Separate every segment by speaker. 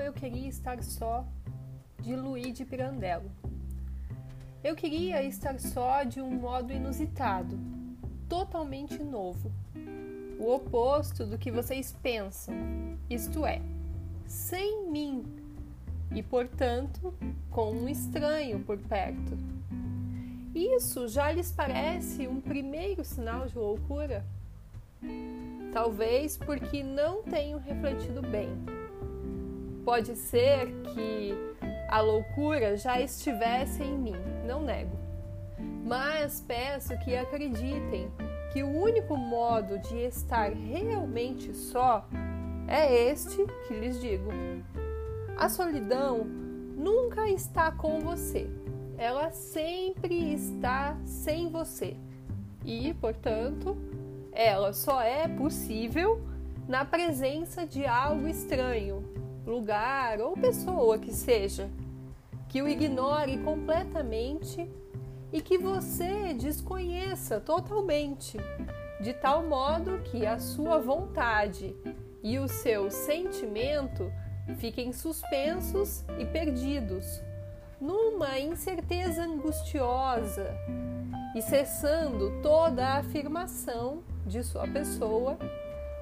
Speaker 1: eu queria estar só de Luigi Pirandello. Eu queria estar só de um modo inusitado, totalmente novo, o oposto do que vocês pensam, isto é, sem mim e, portanto, com um estranho por perto. Isso já lhes parece um primeiro sinal de loucura? Talvez porque não tenho refletido bem. Pode ser que a loucura já estivesse em mim, não nego. Mas peço que acreditem que o único modo de estar realmente só é este que lhes digo. A solidão nunca está com você, ela sempre está sem você e, portanto, ela só é possível na presença de algo estranho, lugar ou pessoa que seja, que o ignore completamente e que você desconheça totalmente, de tal modo que a sua vontade e o seu sentimento fiquem suspensos e perdidos, numa incerteza angustiosa e cessando toda a afirmação de sua pessoa,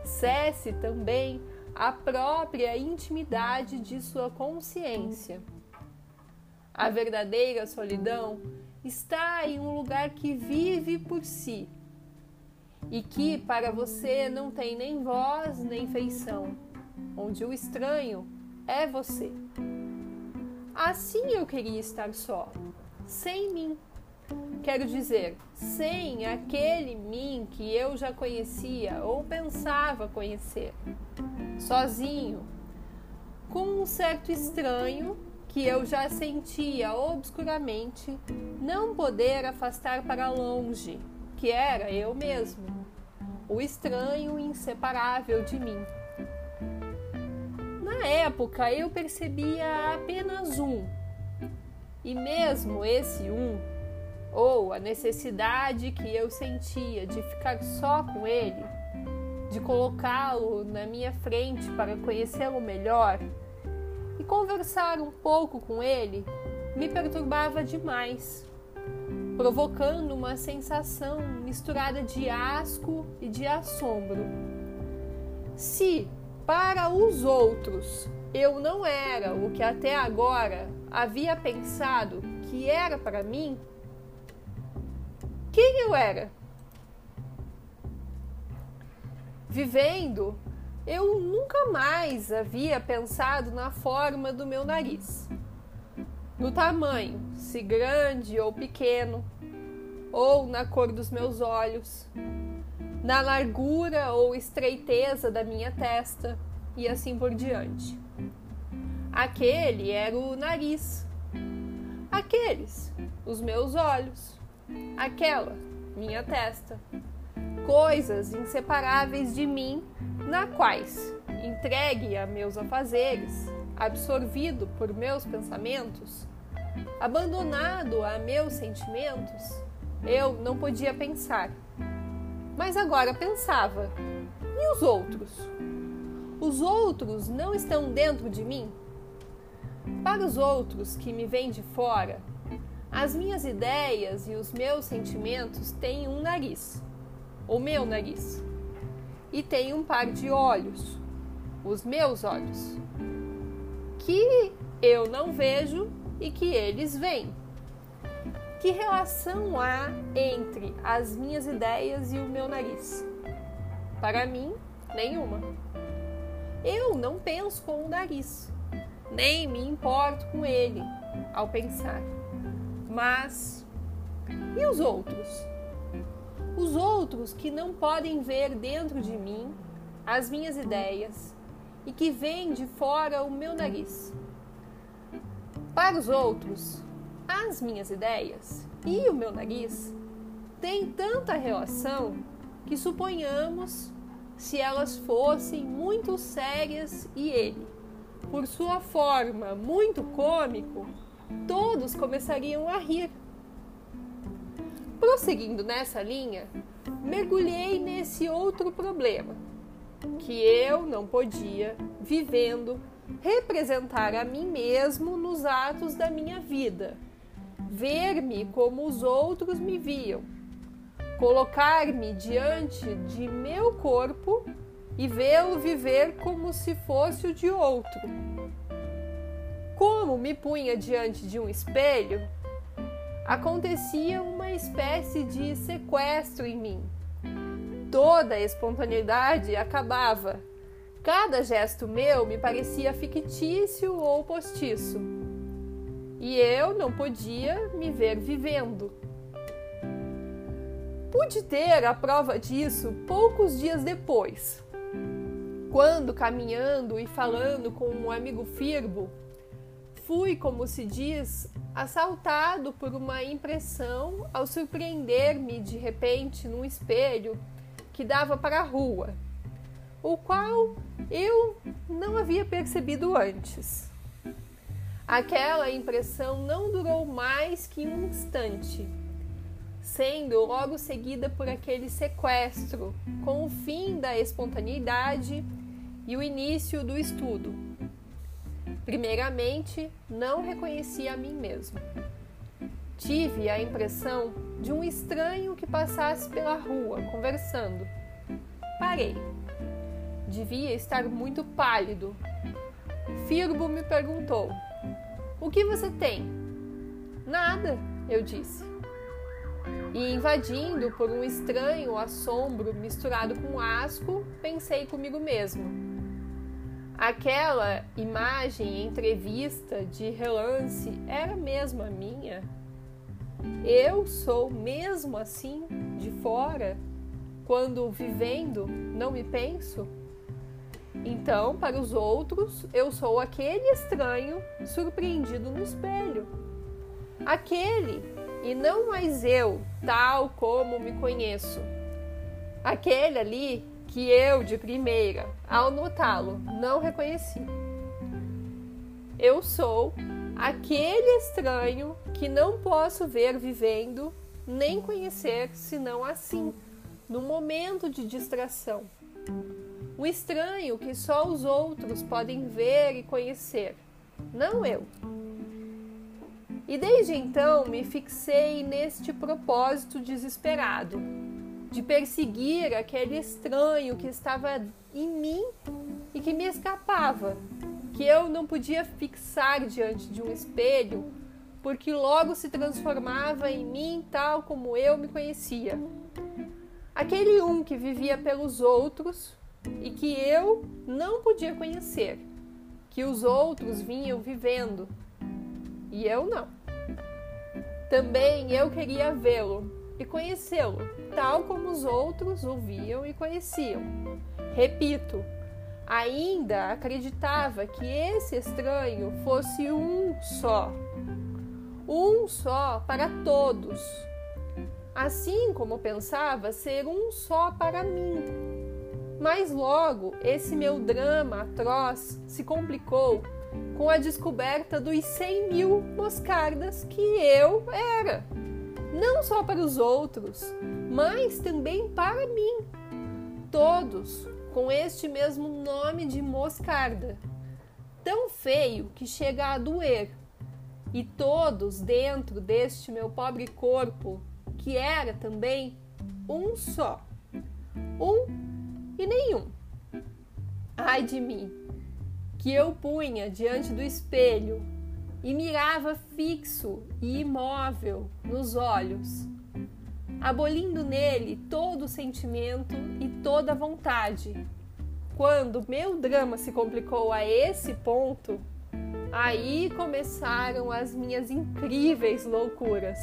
Speaker 1: cesse também a própria intimidade de sua consciência. A verdadeira solidão está em um lugar que vive por si e que para você não tem nem voz nem feição, onde o estranho é você. Assim eu queria estar só, sem mim Quero dizer, sem aquele mim que eu já conhecia ou pensava conhecer, sozinho, com um certo estranho que eu já sentia obscuramente não poder afastar para longe, que era eu mesmo, o estranho inseparável de mim. Na época eu percebia apenas um, e mesmo esse um ou a necessidade que eu sentia de ficar só com ele, de colocá-lo na minha frente para conhecê-lo melhor e conversar um pouco com ele, me perturbava demais, provocando uma sensação misturada de asco e de assombro. Se para os outros eu não era o que até agora havia pensado que era para mim, quem eu era. Vivendo, eu nunca mais havia pensado na forma do meu nariz, no tamanho, se grande ou pequeno, ou na cor dos meus olhos, na largura ou estreiteza da minha testa e assim por diante. Aquele era o nariz, aqueles, os meus olhos aquela, minha testa. Coisas inseparáveis de mim, na quais, entregue a meus afazeres, absorvido por meus pensamentos, abandonado a meus sentimentos, eu não podia pensar. Mas agora pensava. E os outros? Os outros não estão dentro de mim? Para os outros que me vêm de fora, as minhas ideias e os meus sentimentos têm um nariz, o meu nariz, e têm um par de olhos, os meus olhos, que eu não vejo e que eles veem. Que relação há entre as minhas ideias e o meu nariz? Para mim, nenhuma. Eu não penso com o nariz, nem me importo com ele ao pensar. Mas e os outros? Os outros que não podem ver dentro de mim as minhas ideias e que veem de fora o meu nariz. Para os outros, as minhas ideias e o meu nariz têm tanta relação que suponhamos se elas fossem muito sérias e ele, por sua forma muito cômico, todos começariam a rir. Prosseguindo nessa linha, mergulhei nesse outro problema, que eu não podia, vivendo, representar a mim mesmo nos atos da minha vida, ver-me como os outros me viam, colocar-me diante de meu corpo e vê-lo viver como se fosse o de outro. Me punha diante de um espelho, acontecia uma espécie de sequestro em mim. Toda a espontaneidade acabava. Cada gesto meu me parecia fictício ou postiço. E eu não podia me ver vivendo. Pude ter a prova disso poucos dias depois, quando, caminhando e falando com um amigo Firbo, fui, como se diz, assaltado por uma impressão ao surpreender-me de repente num espelho que dava para a rua, o qual eu não havia percebido antes. Aquela impressão não durou mais que um instante, sendo logo seguida por aquele sequestro, com o fim da espontaneidade e o início do estudo. Primeiramente, não reconheci a mim mesmo. Tive a impressão de um estranho que passasse pela rua conversando. Parei. Devia estar muito pálido. Firbo me perguntou: O que você tem? Nada, eu disse. E invadindo por um estranho assombro misturado com asco, pensei comigo mesmo Aquela imagem entrevista de relance era mesmo a minha? Eu sou mesmo assim de fora, quando vivendo não me penso? Então, para os outros, eu sou aquele estranho surpreendido no espelho. Aquele, e não mais eu, tal como me conheço. Aquele ali que eu, de primeira, ao notá-lo, não reconheci. Eu sou aquele estranho que não posso ver vivendo nem conhecer senão assim, no momento de distração. O estranho que só os outros podem ver e conhecer, não eu. E desde então me fixei neste propósito desesperado de perseguir aquele estranho que estava em mim e que me escapava, que eu não podia fixar diante de um espelho, porque logo se transformava em mim tal como eu me conhecia. Aquele um que vivia pelos outros e que eu não podia conhecer, que os outros vinham vivendo e eu não. Também eu queria vê-lo, e conhecê-lo, tal como os outros o viam e conheciam. Repito, ainda acreditava que esse estranho fosse um só, um só para todos, assim como pensava ser um só para mim. Mas logo esse meu drama atroz se complicou com a descoberta dos 100 mil moscardas que eu era não só para os outros, mas também para mim. Todos com este mesmo nome de moscarda, tão feio que chega a doer, e todos dentro deste meu pobre corpo, que era também um só, um e nenhum. Ai de mim, que eu punha diante do espelho e mirava fixo e imóvel nos olhos, abolindo nele todo o sentimento e toda a vontade. Quando meu drama se complicou a esse ponto, aí começaram as minhas incríveis loucuras.